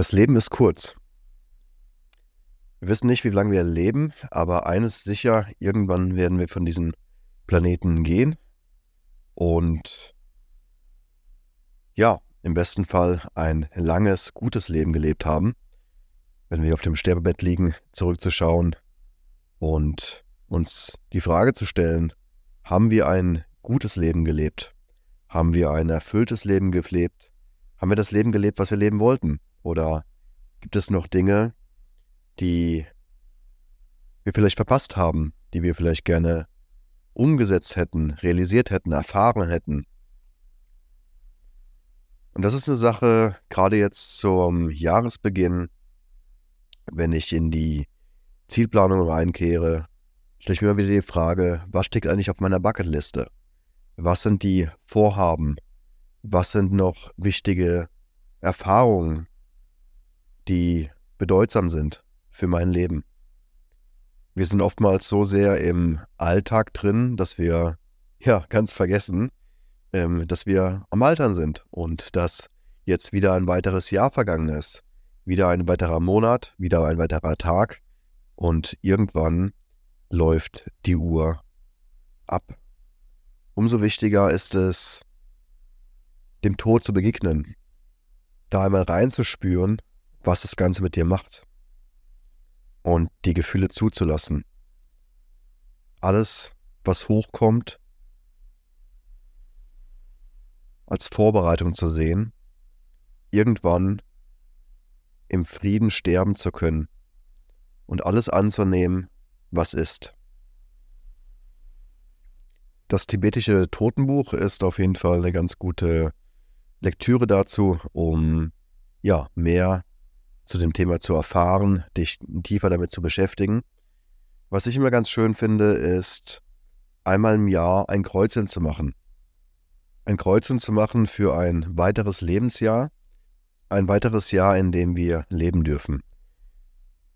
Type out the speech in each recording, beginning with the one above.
Das Leben ist kurz. Wir wissen nicht, wie lange wir leben, aber eines sicher, irgendwann werden wir von diesem Planeten gehen und ja, im besten Fall ein langes, gutes Leben gelebt haben, wenn wir auf dem Sterbebett liegen, zurückzuschauen und uns die Frage zu stellen, haben wir ein gutes Leben gelebt? Haben wir ein erfülltes Leben gelebt? Haben wir das Leben gelebt, was wir leben wollten? Oder gibt es noch Dinge, die wir vielleicht verpasst haben, die wir vielleicht gerne umgesetzt hätten, realisiert hätten, erfahren hätten? Und das ist eine Sache, gerade jetzt zum Jahresbeginn, wenn ich in die Zielplanung reinkehre, stelle ich mir immer wieder die Frage, was steckt eigentlich auf meiner Bucketliste? Was sind die Vorhaben? Was sind noch wichtige Erfahrungen, die bedeutsam sind für mein Leben. Wir sind oftmals so sehr im Alltag drin, dass wir ja ganz vergessen, ähm, dass wir am Altern sind und dass jetzt wieder ein weiteres Jahr vergangen ist, wieder ein weiterer Monat, wieder ein weiterer Tag und irgendwann läuft die Uhr ab. Umso wichtiger ist es, dem Tod zu begegnen, da einmal reinzuspüren, was das Ganze mit dir macht. Und die Gefühle zuzulassen. Alles, was hochkommt, als Vorbereitung zu sehen, irgendwann im Frieden sterben zu können und alles anzunehmen, was ist. Das tibetische Totenbuch ist auf jeden Fall eine ganz gute Lektüre dazu, um ja mehr zu dem Thema zu erfahren, dich tiefer damit zu beschäftigen. Was ich immer ganz schön finde, ist einmal im Jahr ein Kreuzeln zu machen. Ein Kreuzeln zu machen für ein weiteres Lebensjahr, ein weiteres Jahr, in dem wir leben dürfen.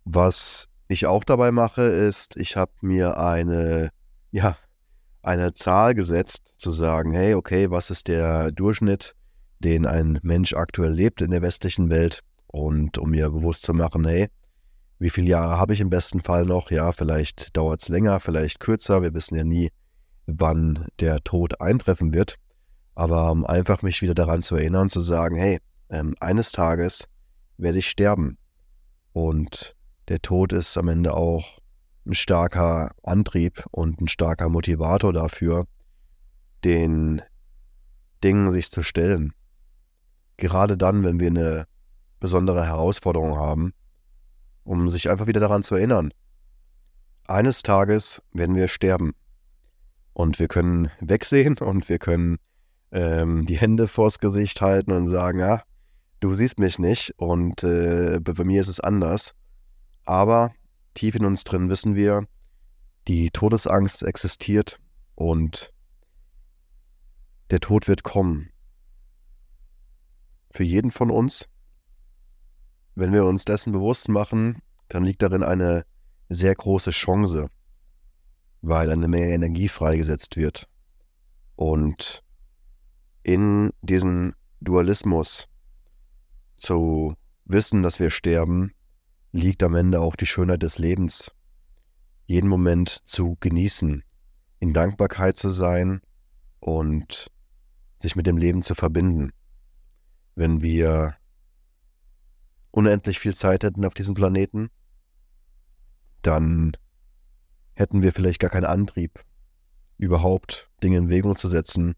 Was ich auch dabei mache, ist, ich habe mir eine, ja, eine Zahl gesetzt, zu sagen, hey, okay, was ist der Durchschnitt, den ein Mensch aktuell lebt in der westlichen Welt? Und um mir bewusst zu machen, hey, wie viele Jahre habe ich im besten Fall noch? Ja, vielleicht dauert es länger, vielleicht kürzer. Wir wissen ja nie, wann der Tod eintreffen wird. Aber um einfach mich wieder daran zu erinnern, zu sagen, hey, ähm, eines Tages werde ich sterben. Und der Tod ist am Ende auch ein starker Antrieb und ein starker Motivator dafür, den Dingen sich zu stellen. Gerade dann, wenn wir eine besondere Herausforderungen haben, um sich einfach wieder daran zu erinnern. Eines Tages werden wir sterben. Und wir können wegsehen und wir können ähm, die Hände vors Gesicht halten und sagen, ja, du siehst mich nicht und äh, bei mir ist es anders. Aber tief in uns drin wissen wir, die Todesangst existiert und der Tod wird kommen. Für jeden von uns wenn wir uns dessen bewusst machen, dann liegt darin eine sehr große Chance, weil eine Menge Energie freigesetzt wird. Und in diesen Dualismus zu wissen, dass wir sterben, liegt am Ende auch die Schönheit des Lebens. Jeden Moment zu genießen, in Dankbarkeit zu sein und sich mit dem Leben zu verbinden. Wenn wir unendlich viel Zeit hätten auf diesem Planeten, dann hätten wir vielleicht gar keinen Antrieb, überhaupt Dinge in Bewegung zu setzen,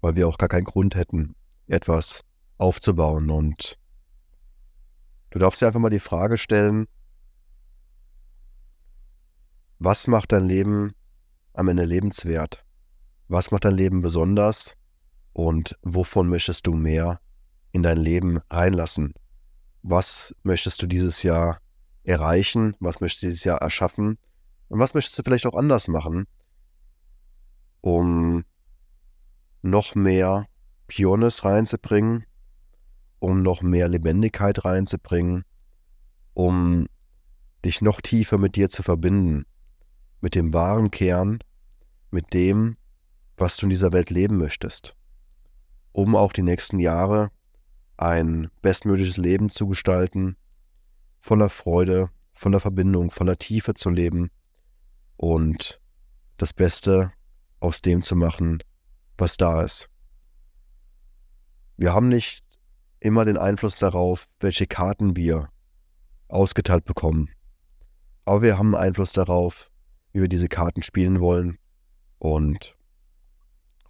weil wir auch gar keinen Grund hätten, etwas aufzubauen. Und du darfst dir einfach mal die Frage stellen, was macht dein Leben am Ende lebenswert? Was macht dein Leben besonders? Und wovon möchtest du mehr in dein Leben reinlassen? Was möchtest du dieses Jahr erreichen, was möchtest du dieses Jahr erschaffen? Und was möchtest du vielleicht auch anders machen, um noch mehr Piones reinzubringen, um noch mehr Lebendigkeit reinzubringen, um dich noch tiefer mit dir zu verbinden, mit dem wahren Kern, mit dem, was du in dieser Welt leben möchtest, um auch die nächsten Jahre ein bestmögliches Leben zu gestalten, voller Freude, voller Verbindung, voller Tiefe zu leben und das Beste aus dem zu machen, was da ist. Wir haben nicht immer den Einfluss darauf, welche Karten wir ausgeteilt bekommen. Aber wir haben Einfluss darauf, wie wir diese Karten spielen wollen. Und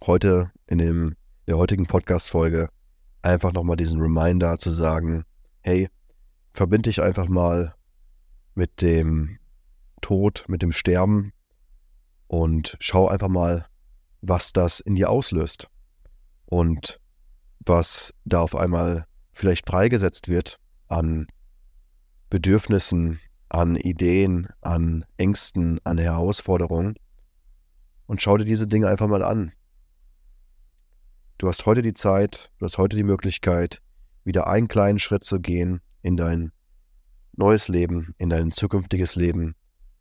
heute in, dem, in der heutigen Podcast-Folge einfach nochmal diesen Reminder zu sagen, hey, verbind dich einfach mal mit dem Tod, mit dem Sterben und schau einfach mal, was das in dir auslöst. Und was da auf einmal vielleicht freigesetzt wird an Bedürfnissen, an Ideen, an Ängsten, an Herausforderungen. Und schau dir diese Dinge einfach mal an. Du hast heute die Zeit, du hast heute die Möglichkeit, wieder einen kleinen Schritt zu gehen in dein neues Leben, in dein zukünftiges Leben,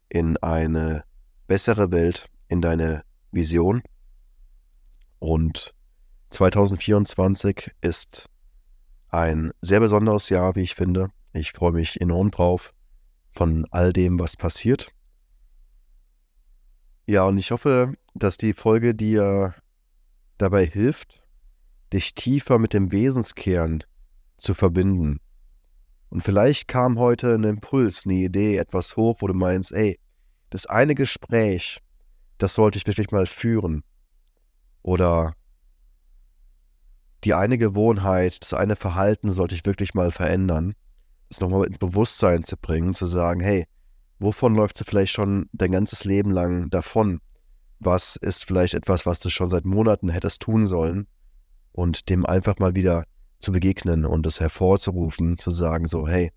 in eine bessere Welt, in deine Vision. Und 2024 ist ein sehr besonderes Jahr, wie ich finde. Ich freue mich enorm drauf von all dem, was passiert. Ja, und ich hoffe, dass die Folge dir dabei hilft, dich tiefer mit dem Wesenskern zu verbinden. Und vielleicht kam heute ein Impuls, eine Idee, etwas hoch, wo du meinst, ey, das eine Gespräch, das sollte ich wirklich mal führen. Oder die eine Gewohnheit, das eine Verhalten sollte ich wirklich mal verändern, das nochmal ins Bewusstsein zu bringen, zu sagen, hey, wovon läufst du vielleicht schon dein ganzes Leben lang davon? Was ist vielleicht etwas, was du schon seit Monaten hättest tun sollen? Und dem einfach mal wieder zu begegnen und es hervorzurufen, zu sagen, so, hey,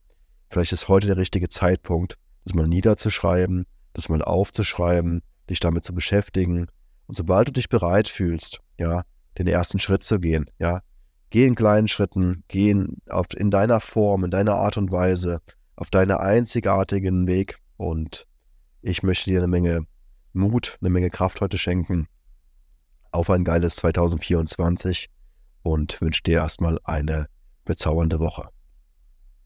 vielleicht ist heute der richtige Zeitpunkt, das mal niederzuschreiben, das mal aufzuschreiben, dich damit zu beschäftigen. Und sobald du dich bereit fühlst, ja, den ersten Schritt zu gehen. Ja, geh in kleinen Schritten, geh in, auf, in deiner Form, in deiner Art und Weise, auf deinen einzigartigen Weg. Und ich möchte dir eine Menge Mut, eine Menge Kraft heute schenken auf ein geiles 2024 und wünsche dir erstmal eine bezaubernde Woche.